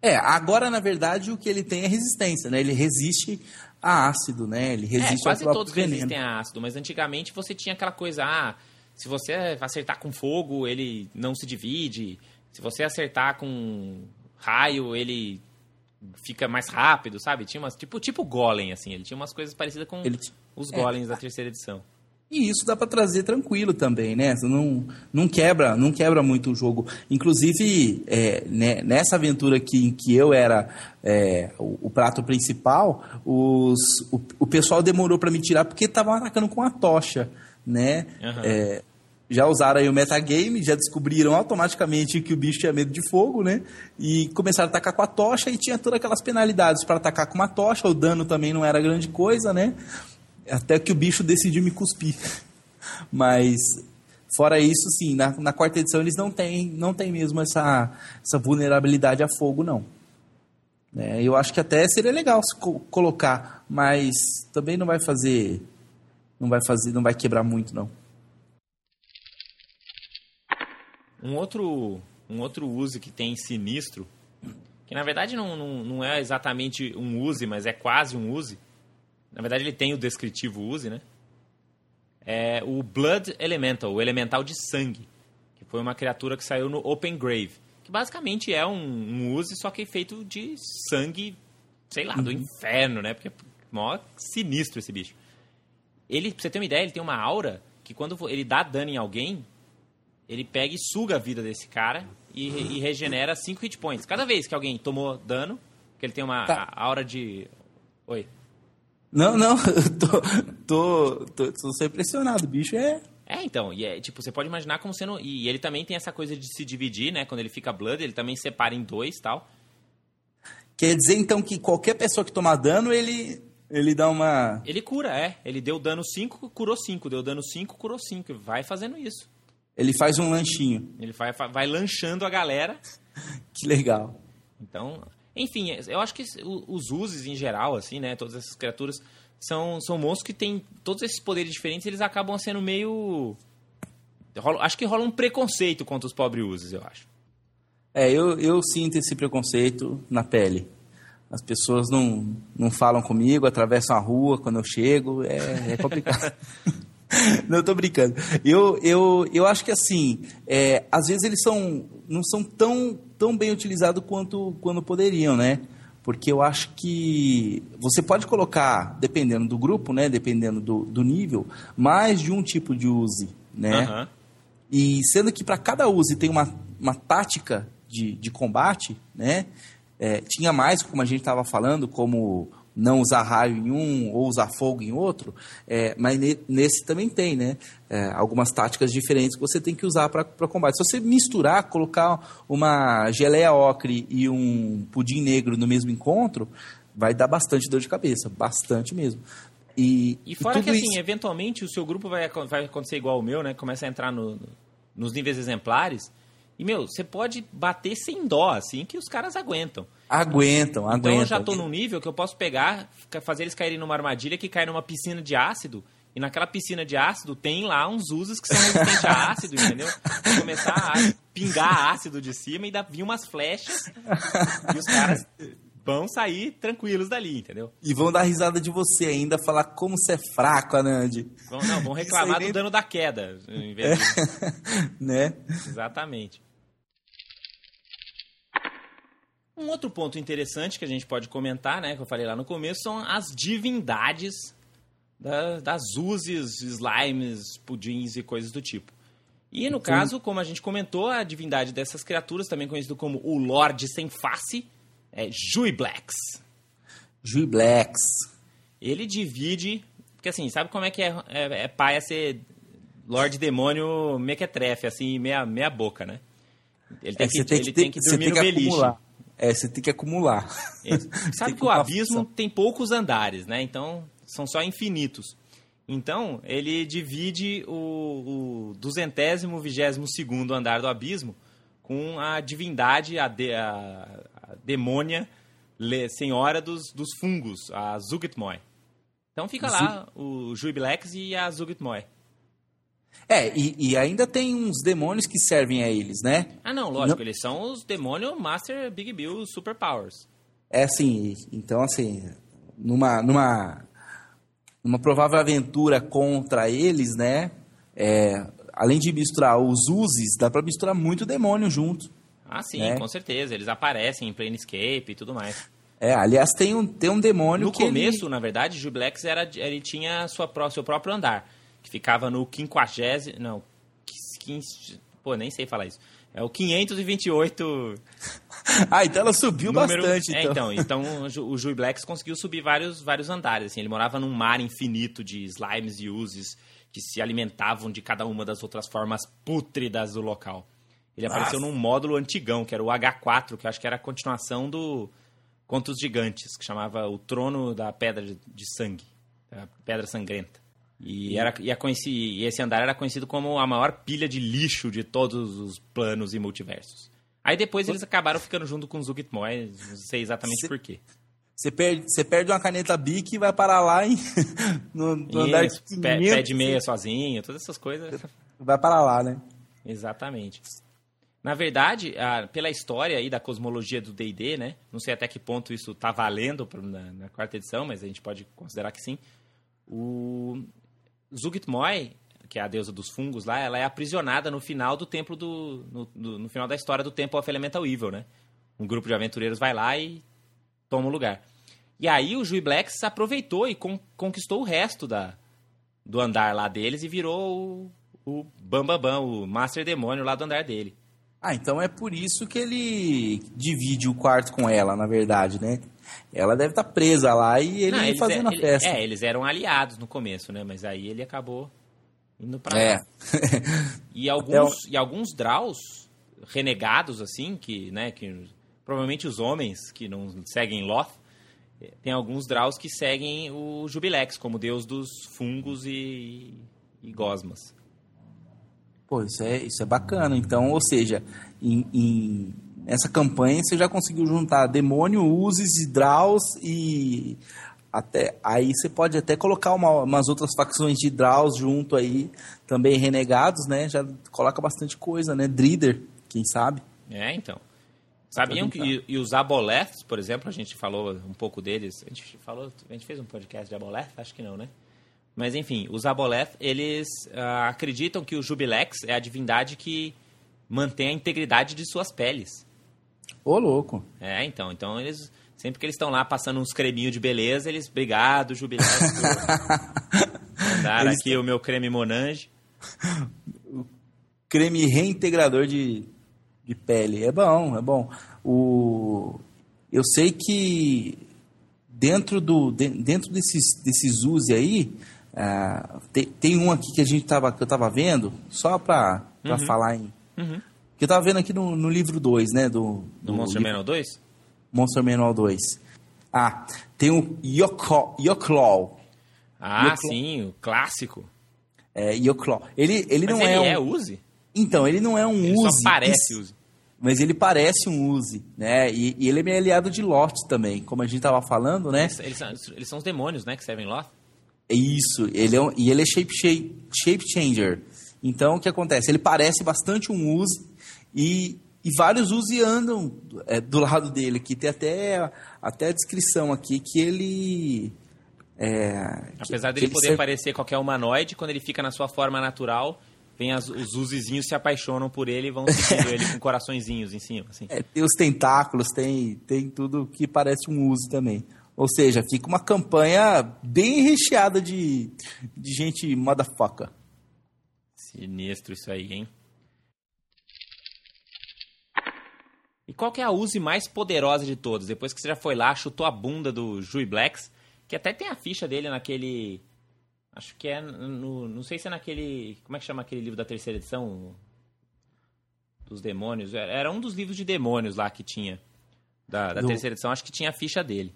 É, agora na verdade o que ele tem é resistência, né? Ele resiste a ácido, né? Ele resiste é, quase todos veneno. resistem a ácido, mas antigamente você tinha aquela coisa, ah, se você acertar com fogo, ele não se divide. Se você acertar com raio, ele fica mais rápido, sabe? Tinha umas tipo tipo golem assim, ele tinha umas coisas parecidas com ele, os é. golems é. da terceira edição. E isso dá para trazer tranquilo também, né? Não, não quebra, não quebra muito o jogo. Inclusive é, né, nessa aventura aqui em que eu era é, o, o, prato principal, os, o, o pessoal demorou para me tirar porque estavam atacando com a tocha, né? Uhum. É, já usaram aí o metagame, já descobriram automaticamente que o bicho tinha medo de fogo, né? E começaram a atacar com a tocha e tinha todas aquelas penalidades para atacar com uma tocha, o dano também não era grande coisa, né? Até que o bicho decidiu me cuspir. Mas, fora isso, sim, na, na quarta edição eles não têm, não têm mesmo essa, essa vulnerabilidade a fogo, não. É, eu acho que até seria legal se co colocar, mas também não vai fazer. Não vai fazer, não vai quebrar muito, não. Um outro, um outro use que tem sinistro, que na verdade não, não, não é exatamente um use, mas é quase um use, na verdade, ele tem o descritivo use, né? É o Blood Elemental, o elemental de sangue, que foi uma criatura que saiu no Open Grave, que basicamente é um, um use, só que feito de sangue, sei lá, do uhum. inferno, né? Porque é mó sinistro esse bicho. Ele, pra você ter uma ideia, ele tem uma aura que quando ele dá dano em alguém, ele pega e suga a vida desse cara e, e regenera 5 hit points. Cada vez que alguém tomou dano, que ele tem uma tá. aura de. Oi. Não, não, tô, tô, tô, tô sendo impressionado. O bicho é. É, então, e é, tipo, você pode imaginar como sendo. E ele também tem essa coisa de se dividir, né? Quando ele fica Blood, ele também separa em dois tal. Quer dizer, então, que qualquer pessoa que tomar dano, ele. Ele dá uma. Ele cura, é. Ele deu dano 5, curou 5. Deu dano 5, curou 5. Vai fazendo isso. Ele faz um lanchinho. Ele vai, vai lanchando a galera. que legal. Então, enfim, eu acho que os uses em geral, assim, né? Todas essas criaturas são, são monstros que têm todos esses poderes diferentes eles acabam sendo meio. Acho que rola um preconceito contra os pobres uses, eu acho. É, eu, eu sinto esse preconceito na pele. As pessoas não, não falam comigo, atravessam a rua quando eu chego, é, é complicado. não, tô brincando. Eu, eu, eu acho que assim, é, às vezes eles são, não são tão tão bem utilizado quanto quando poderiam, né? Porque eu acho que você pode colocar, dependendo do grupo, né? Dependendo do, do nível, mais de um tipo de use, né? Uhum. E sendo que para cada use tem uma, uma tática de, de combate, né? É, tinha mais, como a gente estava falando, como não usar raio em um ou usar fogo em outro, é, mas ne, nesse também tem, né? É, algumas táticas diferentes que você tem que usar para combate. Se você misturar, colocar uma geleia ocre e um pudim negro no mesmo encontro, vai dar bastante dor de cabeça, bastante mesmo. E, e fora e que, assim, isso... eventualmente o seu grupo vai, vai acontecer igual o meu, né? Começa a entrar no, nos níveis exemplares. E, meu, você pode bater sem dó, assim, que os caras aguentam. Aguentam, aguentam. Então eu já tô num nível que eu posso pegar, fazer eles caírem numa armadilha que cai numa piscina de ácido. E naquela piscina de ácido tem lá uns usos que são resistentes a ácido, entendeu? Vou começar a pingar ácido de cima e dar, vir umas flechas. E os caras vão sair tranquilos dali, entendeu? E vão dar risada de você ainda, falar como você é fraco, Anand. Vão, não, vão reclamar do dano da queda, em vez de... né? Exatamente. Um outro ponto interessante que a gente pode comentar, né, que eu falei lá no começo, são as divindades da, das uses, slimes, pudins e coisas do tipo. E no caso, como a gente comentou, a divindade dessas criaturas, também conhecido como o Lorde Sem Face, é Juiblex. Juiblex. Ele divide. Porque assim, sabe como é que é, é, é paia ser Lorde Demônio mequetrefe, assim, meia, meia boca, né? Ele tem, é, que, tem ele que, tem que dormir no beliche. Acumular. É, você tem que acumular. É. Sabe que, que o abismo tem poucos andares, né? Então, são só infinitos. Então, ele divide o, o duzentésimo, vigésimo segundo andar do abismo com a divindade, a, de, a, a demônia senhora dos, dos fungos, a Zugtmoy. Então fica lá o Jubilex e a Zugtmoy. É, e, e, ainda tem uns demônios que servem a eles, né? Ah, não, lógico, não... eles são os demônios Master Big Bill Super Powers. É assim, então assim, numa, numa numa provável aventura contra eles, né? É, além de misturar os uses, dá para misturar muito demônio junto. Ah, sim, né? com certeza. Eles aparecem em Planescape e tudo mais. É, aliás, tem um, tem um demônio no que. No começo, ele... na verdade, Jublex era, ele tinha sua, seu próprio andar, que ficava no 50. Não, 15, pô, nem sei falar isso. É o 528. ah, então ela subiu número... bastante. É, então. então, então o Jui Blacks conseguiu subir vários, vários andares. Assim, ele morava num mar infinito de slimes e uses que se alimentavam de cada uma das outras formas pútridas do local. Ele Nossa. apareceu num módulo antigão, que era o H4, que eu acho que era a continuação do Contos Gigantes, que chamava O Trono da Pedra de Sangue, a Pedra Sangrenta. E, era, e, conheci, e esse andar era conhecido como a maior pilha de lixo de todos os planos e multiversos. Aí depois eles acabaram ficando junto com os Zugtmoy, não sei exatamente cê, por quê. Você perde, você perde uma caneta Bic e vai parar lá em, no, no andar pé, pé de meia sozinho, todas essas coisas. Vai parar lá, né? Exatamente. Na verdade, a, pela história aí da cosmologia do D&D, né? Não sei até que ponto isso está valendo na, na, quarta edição, mas a gente pode considerar que sim. O, Zugtmoy, que é a deusa dos fungos lá, ela é aprisionada no final do templo do. No, no, final da história do Temple of Elemental Evil, né? Um grupo de aventureiros vai lá e toma o lugar. E aí o Jui Blacks aproveitou e con conquistou o resto da, do andar lá deles e virou o, o Bambambam, Bam, Bam, o Master Demônio lá do andar dele. Ah, então é por isso que ele divide o quarto com ela, na verdade, né? Ela deve estar tá presa lá e ele Não, fazendo é, a festa. é, eles eram aliados no começo, né? Mas aí ele acabou indo pra é. lá. e alguns, e alguns draws renegados, assim, que, né, que provavelmente os homens que não seguem Loth, eh, tem alguns draws que seguem o Jubilex, como deus dos fungos e, e gosmas. Pô, isso é, isso é bacana. Então, ou seja, em, em Nessa campanha você já conseguiu juntar demônio, uses, draus e até aí você pode até colocar uma, umas outras facções de draus junto aí, também renegados, né? Já coloca bastante coisa, né? Drider, quem sabe? É, então. Sabiam que e, e os Aboleths, por exemplo, a gente falou um pouco deles. A gente falou, a gente fez um podcast de Aboleth, acho que não, né? Mas enfim, os Aboleth, eles uh, acreditam que o Jubilex é a divindade que mantém a integridade de suas peles. Ô, louco. É, então. Então eles. Sempre que eles estão lá passando uns creminhos de beleza, eles. Obrigado, Jubilé, mandar eles aqui o meu creme Monange. o creme reintegrador de, de pele. É bom, é bom. O... Eu sei que dentro, do, dentro desses, desses usos aí, uh, tem, tem um aqui que a gente tava, que eu tava vendo, só para uhum. falar em. Uhum. Que eu tava vendo aqui no, no livro 2, né? Do, do, do Monster Manual 2? Monster Manual 2. Ah, tem o Yoclaw. Ah, Yoclaw. sim, o clássico. É, Yoclaw. Ele, ele Mas não ele é um... é Uzi? Então, ele não é um ele Uzi. Só parece Uzi. Mas ele parece um Uzi, né? E, e ele é meio aliado de Lot também, como a gente tava falando, né? Eles, eles, são, eles são os demônios, né, que servem Lot? É isso, ele é um, e ele é shape, shape, shape changer. Então, o que acontece? Ele parece bastante um Uzi, e, e vários Uzi andam é, do lado dele, que tem até, até a descrição aqui que ele. É, Apesar que, dele que poder ele parecer qualquer humanoide, quando ele fica na sua forma natural, vem as, os uzizinhos se apaixonam por ele e vão seguindo ele com coraçõezinhos em cima. Assim. É, tem os tentáculos, tem, tem tudo que parece um uso também. Ou seja, fica uma campanha bem recheada de, de gente motherfucker. Sinistro isso aí, hein? E qual que é a use mais poderosa de todos? Depois que você já foi lá, chutou a bunda do Jui Blacks, que até tem a ficha dele naquele... Acho que é no... Não sei se é naquele... Como é que chama aquele livro da terceira edição? Dos demônios. Era um dos livros de demônios lá que tinha. Da, da terceira edição. Acho que tinha a ficha dele.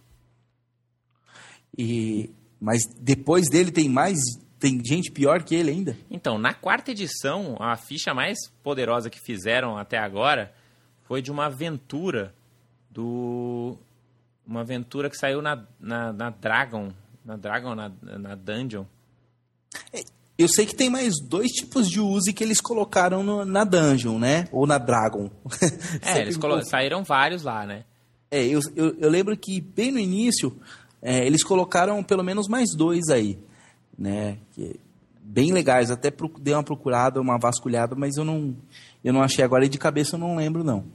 E... Mas depois dele tem mais tem gente pior que ele ainda? Então, na quarta edição, a ficha mais poderosa que fizeram até agora foi de uma aventura do. Uma aventura que saiu na, na, na Dragon. Na Dragon, na, na Dungeon. É, eu sei que tem mais dois tipos de use que eles colocaram no, na Dungeon, né? Ou na Dragon. é, eles saíram vários lá, né? É, eu, eu, eu lembro que bem no início é, eles colocaram pelo menos mais dois aí, né? Que, bem legais, até dei uma procurada, uma vasculhada, mas eu não, eu não achei agora e de cabeça eu não lembro não.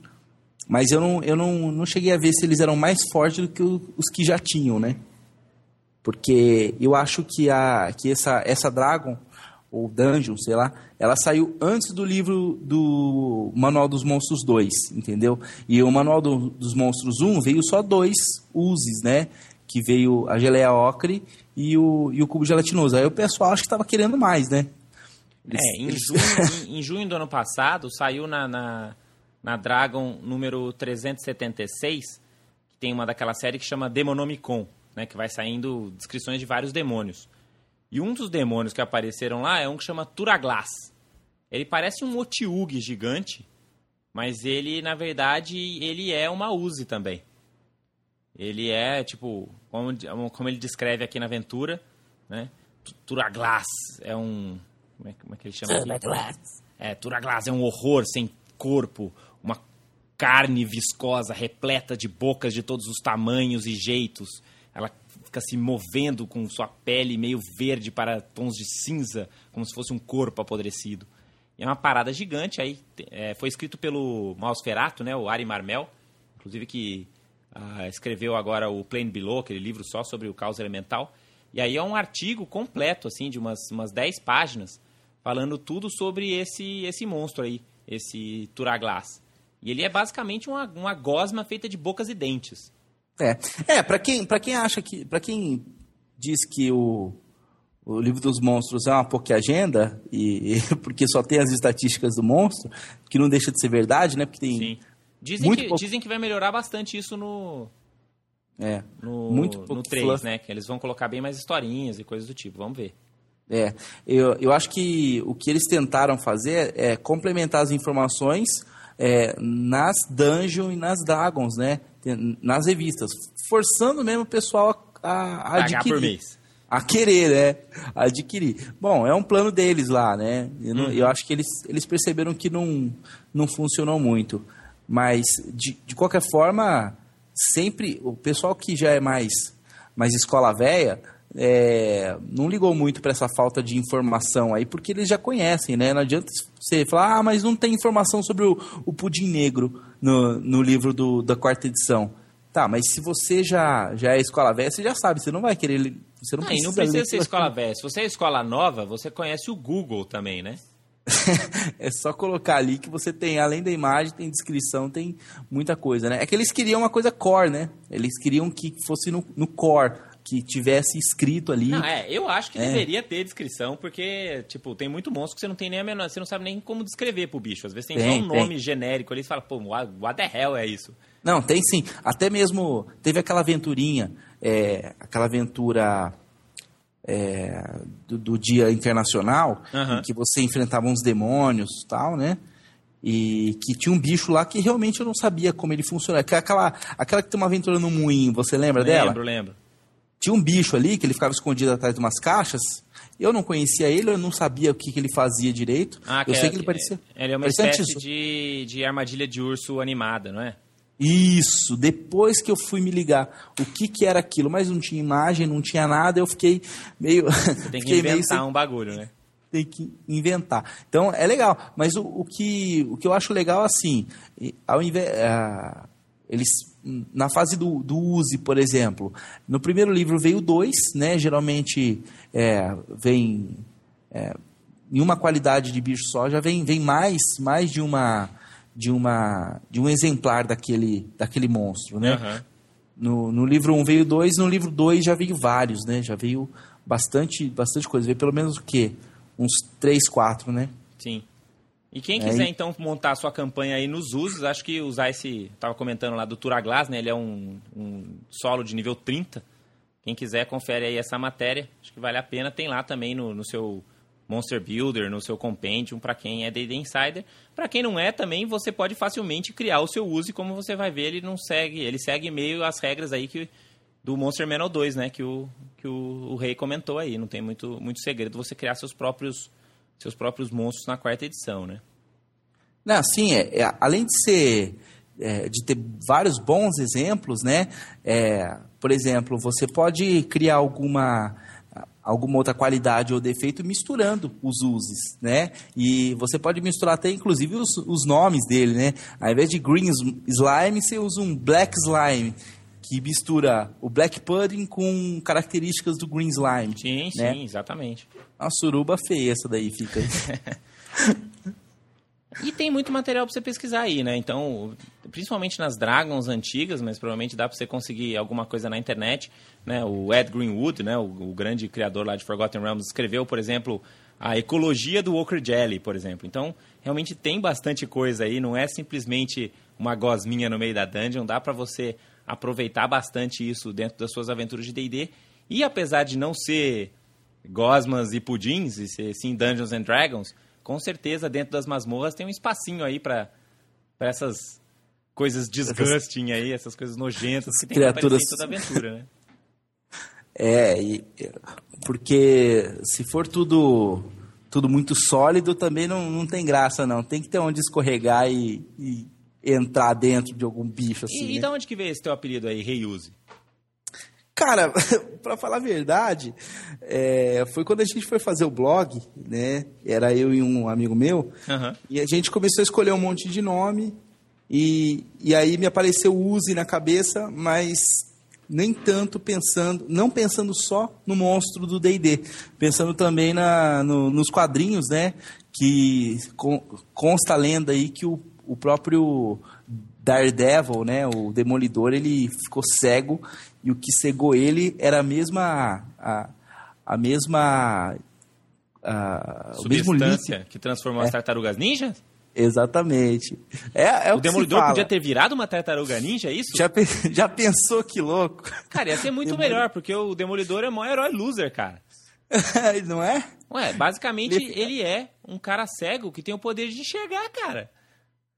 Mas eu não, eu não, não cheguei a ver se eles eram mais fortes do que os que já tinham, né? Porque eu acho que, a, que essa, essa Dragon, ou Dungeon, sei lá, ela saiu antes do livro do Manual dos Monstros 2, entendeu? E o Manual do, dos Monstros 1 veio só dois uses, né? Que veio a geleia ocre e o, e o cubo gelatinoso. Aí o pessoal acho que estava querendo mais, né? Eles, é, em, eles... junho, em, em, junho do ano passado saiu na, na, na Dragon número 376, que tem uma daquela série que chama Demonomicon, né, que vai saindo descrições de vários demônios. E um dos demônios que apareceram lá é um que chama Turaglass. Ele parece um Otiug gigante, mas ele, na verdade, ele é uma Uzi também. Ele é, tipo, como, como ele descreve aqui na aventura, né? Turaglass é um... Como é, como é que ele chama Turaglass. É, Turaglass é um horror sem corpo, uma carne viscosa, repleta de bocas de todos os tamanhos e jeitos. Ela fica se movendo com sua pele meio verde para tons de cinza, como se fosse um corpo apodrecido. E é uma parada gigante. Aí é, foi escrito pelo Mausferato, né, o Ari Marmel, inclusive que ah, escreveu agora o Plane Below, aquele livro só sobre o caos elemental. E aí é um artigo completo, assim, de umas, umas 10 páginas, falando tudo sobre esse, esse monstro aí, esse Turaglass. E ele é basicamente uma, uma gosma feita de bocas e dentes. É, é para quem, quem acha que. para quem diz que o, o livro dos monstros é uma pouca agenda, e, e, porque só tem as estatísticas do monstro, que não deixa de ser verdade, né? Porque tem. Sim. Dizem, que, pouco... dizem que vai melhorar bastante isso no. É. No, muito no 3, né? Que eles vão colocar bem mais historinhas e coisas do tipo. Vamos ver. É, eu, eu acho que o que eles tentaram fazer é complementar as informações é, nas Dungeons e nas Dragons, né? Nas revistas. Forçando mesmo o pessoal a, a adquirir. por mês. A querer, né? Adquirir. Bom, é um plano deles lá, né? Eu, não, uhum. eu acho que eles, eles perceberam que não, não funcionou muito. Mas, de, de qualquer forma, sempre o pessoal que já é mais, mais escola velha é, não ligou muito para essa falta de informação aí, porque eles já conhecem, né? Não adianta você falar, ah, mas não tem informação sobre o, o pudim negro no, no livro do, da quarta edição. Tá, mas se você já, já é escola velha, você já sabe, você não vai querer. Você não, não precisa, não precisa ser escola velha. Se você é escola nova, você conhece o Google também, né? é só colocar ali que você tem, além da imagem, tem descrição, tem muita coisa, né? É que eles queriam uma coisa core, né? Eles queriam que fosse no, no core que tivesse escrito ali. Não, é, eu acho que é. deveria ter descrição, porque, tipo, tem muito monstro que você não tem nem a menor, você não sabe nem como descrever pro bicho. Às vezes tem, tem só um nome tem. genérico ali, você fala, pô, what, what the hell é isso? Não, tem sim. Até mesmo, teve aquela aventurinha, é, aquela aventura é, do, do, Dia Internacional, uhum. em que você enfrentava uns demônios tal, né? E que tinha um bicho lá que realmente eu não sabia como ele funcionava. Aquela, aquela que tem uma aventura no moinho, você lembra lembro, dela? Lembro, lembro. Tinha um bicho ali que ele ficava escondido atrás de umas caixas. Eu não conhecia ele, eu não sabia o que, que ele fazia direito. Ah, eu sei é, que ele parecia. Ele é uma espécie de, de armadilha de urso animada, não é? Isso, depois que eu fui me ligar o que, que era aquilo, mas não tinha imagem, não tinha nada, eu fiquei meio. Você tem que inventar meio... um bagulho, né? tem que inventar. Então é legal, mas o, o que, o que eu acho legal assim, ao invés, uh, eles na fase do, do use, por exemplo, no primeiro livro veio dois, né? Geralmente é, vem é, em uma qualidade de bicho só, já vem, vem mais, mais de uma de uma de um exemplar daquele daquele monstro, né? Uhum. No, no livro 1 um veio dois, no livro 2 já veio vários, né? Já veio bastante, bastante coisa. Veio pelo menos o quê? Uns 3, 4, né? Sim. E quem quiser, é, então, montar a sua campanha aí nos usos, acho que usar esse... Tava comentando lá do Turaglass, né? Ele é um, um solo de nível 30. Quem quiser, confere aí essa matéria. Acho que vale a pena. Tem lá também no, no seu Monster Builder, no seu Compendium, para quem é D&D Insider. Para quem não é, também você pode facilmente criar o seu uso e como você vai ver, ele não segue... Ele segue meio as regras aí que do Monster Manual 2, né? Que o, que o, o Rei comentou aí. Não tem muito, muito segredo você criar seus próprios, seus próprios monstros na quarta edição, né? Não, sim, é, é além de ser. É, de ter vários bons exemplos, né? É, por exemplo, você pode criar alguma alguma outra qualidade ou defeito misturando os uses, né? E você pode misturar até inclusive os, os nomes dele, né? Ao invés de green slime, você usa um black slime que mistura o Black Pudding com características do Green Slime. Sim, né? sim, exatamente. Uma suruba feia essa daí fica. e tem muito material para você pesquisar aí, né? Então, principalmente nas Dragons antigas, mas provavelmente dá para você conseguir alguma coisa na internet, né? O Ed Greenwood, né, o, o grande criador lá de Forgotten Realms, escreveu, por exemplo, a ecologia do Walker Jelly, por exemplo. Então, realmente tem bastante coisa aí, não é simplesmente uma gosminha no meio da dungeon, dá para você aproveitar bastante isso dentro das suas aventuras de D&D. E apesar de não ser gosmas e pudins, e ser sim Dungeons and Dragons, com certeza dentro das masmorras tem um espacinho aí para essas coisas disgusting aí, essas coisas nojentas que tem criaturas... que toda aventura, né? É, e, porque se for tudo tudo muito sólido também não, não tem graça não. Tem que ter onde escorregar e, e entrar dentro de algum bicho assim. E, né? e da onde que veio esse teu apelido aí, Reuse? Cara, para falar a verdade, é, foi quando a gente foi fazer o blog, né? Era eu e um amigo meu, uhum. e a gente começou a escolher um monte de nome, e, e aí me apareceu o Use na cabeça, mas nem tanto pensando, não pensando só no monstro do D&D, pensando também na, no, nos quadrinhos, né? Que consta a lenda aí que o o próprio Daredevil, né, o Demolidor, ele ficou cego e o que cegou ele era a mesma a, a mesma a, substância que transformou é. as tartarugas ninjas? Exatamente. É, é o, o Demolidor podia ter virado uma tartaruga ninja, é isso? Já, já pensou que louco? Cara, ia ser muito melhor, porque o Demolidor é o maior herói loser, cara. Não é? Ué, basicamente ele... ele é um cara cego que tem o poder de enxergar, cara.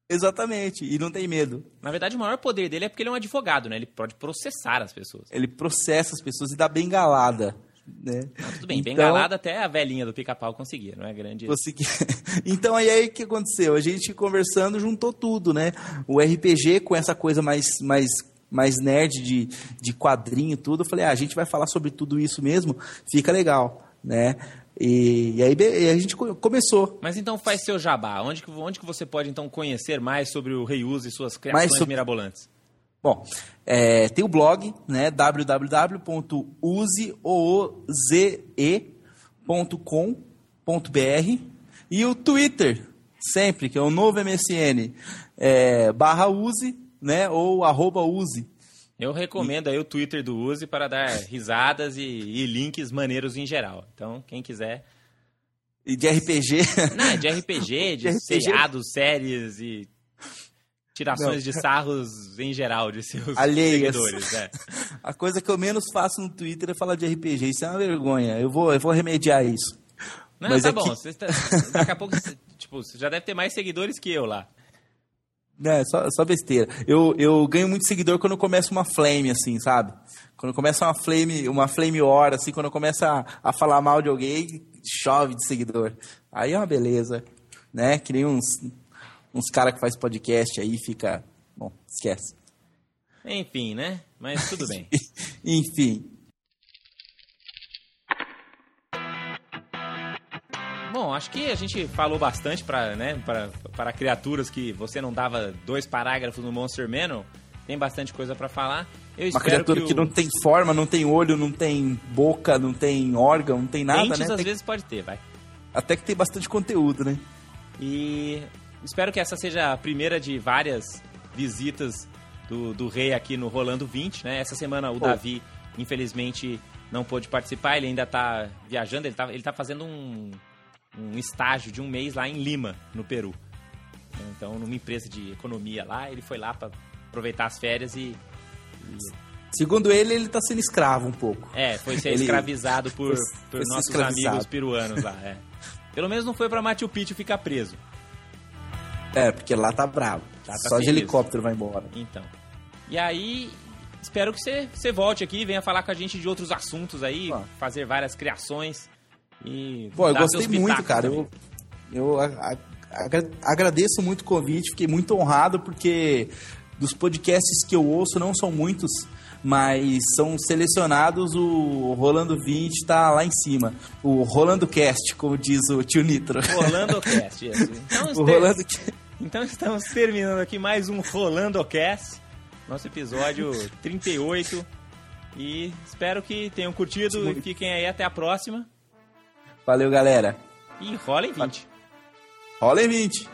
Exatamente, e não tem medo. Na verdade, o maior poder dele é porque ele é um advogado, né? Ele pode processar as pessoas. Ele processa as pessoas e dá bengalada. Né? Não, tudo bem, então, bengalada até a velhinha do pica-pau conseguia, não é grande. Consegui... então aí aí o que aconteceu? A gente conversando juntou tudo, né? O RPG com essa coisa mais, mais, mais nerd de, de quadrinho tudo. Eu falei, ah, a gente vai falar sobre tudo isso mesmo, fica legal, né? E, e aí e a gente começou. Mas então faz seu jabá. Onde que, onde que você pode então conhecer mais sobre o Reuse e suas criações sobre... mirabolantes? Bom, é, tem o blog, né, www.useooze.com.br e o Twitter, sempre, que é o novo MSN, é, barra use, né, ou arroba use. Eu recomendo aí o Twitter do Uzi para dar risadas e, e, links maneiros em geral. Então, quem quiser. E de RPG? Não, é de RPG, de, de RPG? seriados, séries e tirações Não. de sarros em geral de seus Alheias. seguidores. É. A coisa que eu menos faço no Twitter é falar de RPG. Isso é uma vergonha. Eu vou, eu vou remediar isso. Não, Mas tá é bom. Que... Tá, daqui a pouco, tipo, você já deve ter mais seguidores que eu lá. É, só, só besteira. Eu, eu ganho muito seguidor quando começa uma flame, assim, sabe? Quando começa uma flame, uma flame hora, assim, quando começa a, a falar mal de alguém, chove de seguidor. Aí é uma beleza, né? Que nem uns, uns caras que faz podcast aí, fica... Bom, esquece. Enfim, né? Mas tudo bem. Enfim. Bom, acho que a gente falou bastante para né, para criaturas que você não dava dois parágrafos no Monster Manual. Tem bastante coisa para falar. Eu Uma criatura que, o... que, não tem forma, não tem olho, não tem boca, não tem órgão, não tem nada, Dentes, né? às tem... vezes pode ter, vai. Até que tem bastante conteúdo, né? E espero que essa seja a primeira de várias visitas do, do rei aqui no Rolando 20, né? Essa semana o oh. Davi, infelizmente, não pôde participar, ele ainda está viajando, ele está ele tá fazendo um, um estágio de um mês lá em Lima, no Peru. Então, numa empresa de economia lá, ele foi lá para aproveitar as férias e. Segundo ele, ele está sendo escravo um pouco. É, foi ser ele... escravizado por, por nossos escravizado. amigos peruanos lá. É. Pelo menos não foi para Machu Picchu ficar preso. É, porque lá tá bravo. tá Só de helicóptero vai embora. Então. E aí, espero que você, você volte aqui, venha falar com a gente de outros assuntos aí, fazer várias criações. E Bom, eu gostei muito, cara. Eu, eu a, a, agradeço muito o convite, fiquei muito honrado, porque dos podcasts que eu ouço, não são muitos, mas são selecionados, o Rolando 20 está lá em cima. O Rolando Cast, como diz o tio Nitro. Rolando Cast, isso. Então, o Rolando... então estamos terminando aqui mais um Rolando Cast, nosso episódio 38. E espero que tenham curtido e fiquem aí até a próxima. Valeu, galera. E rola em 20. Rola em 20.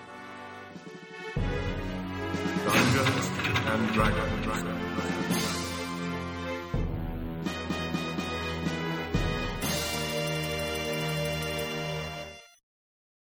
Dungeons and Dragons.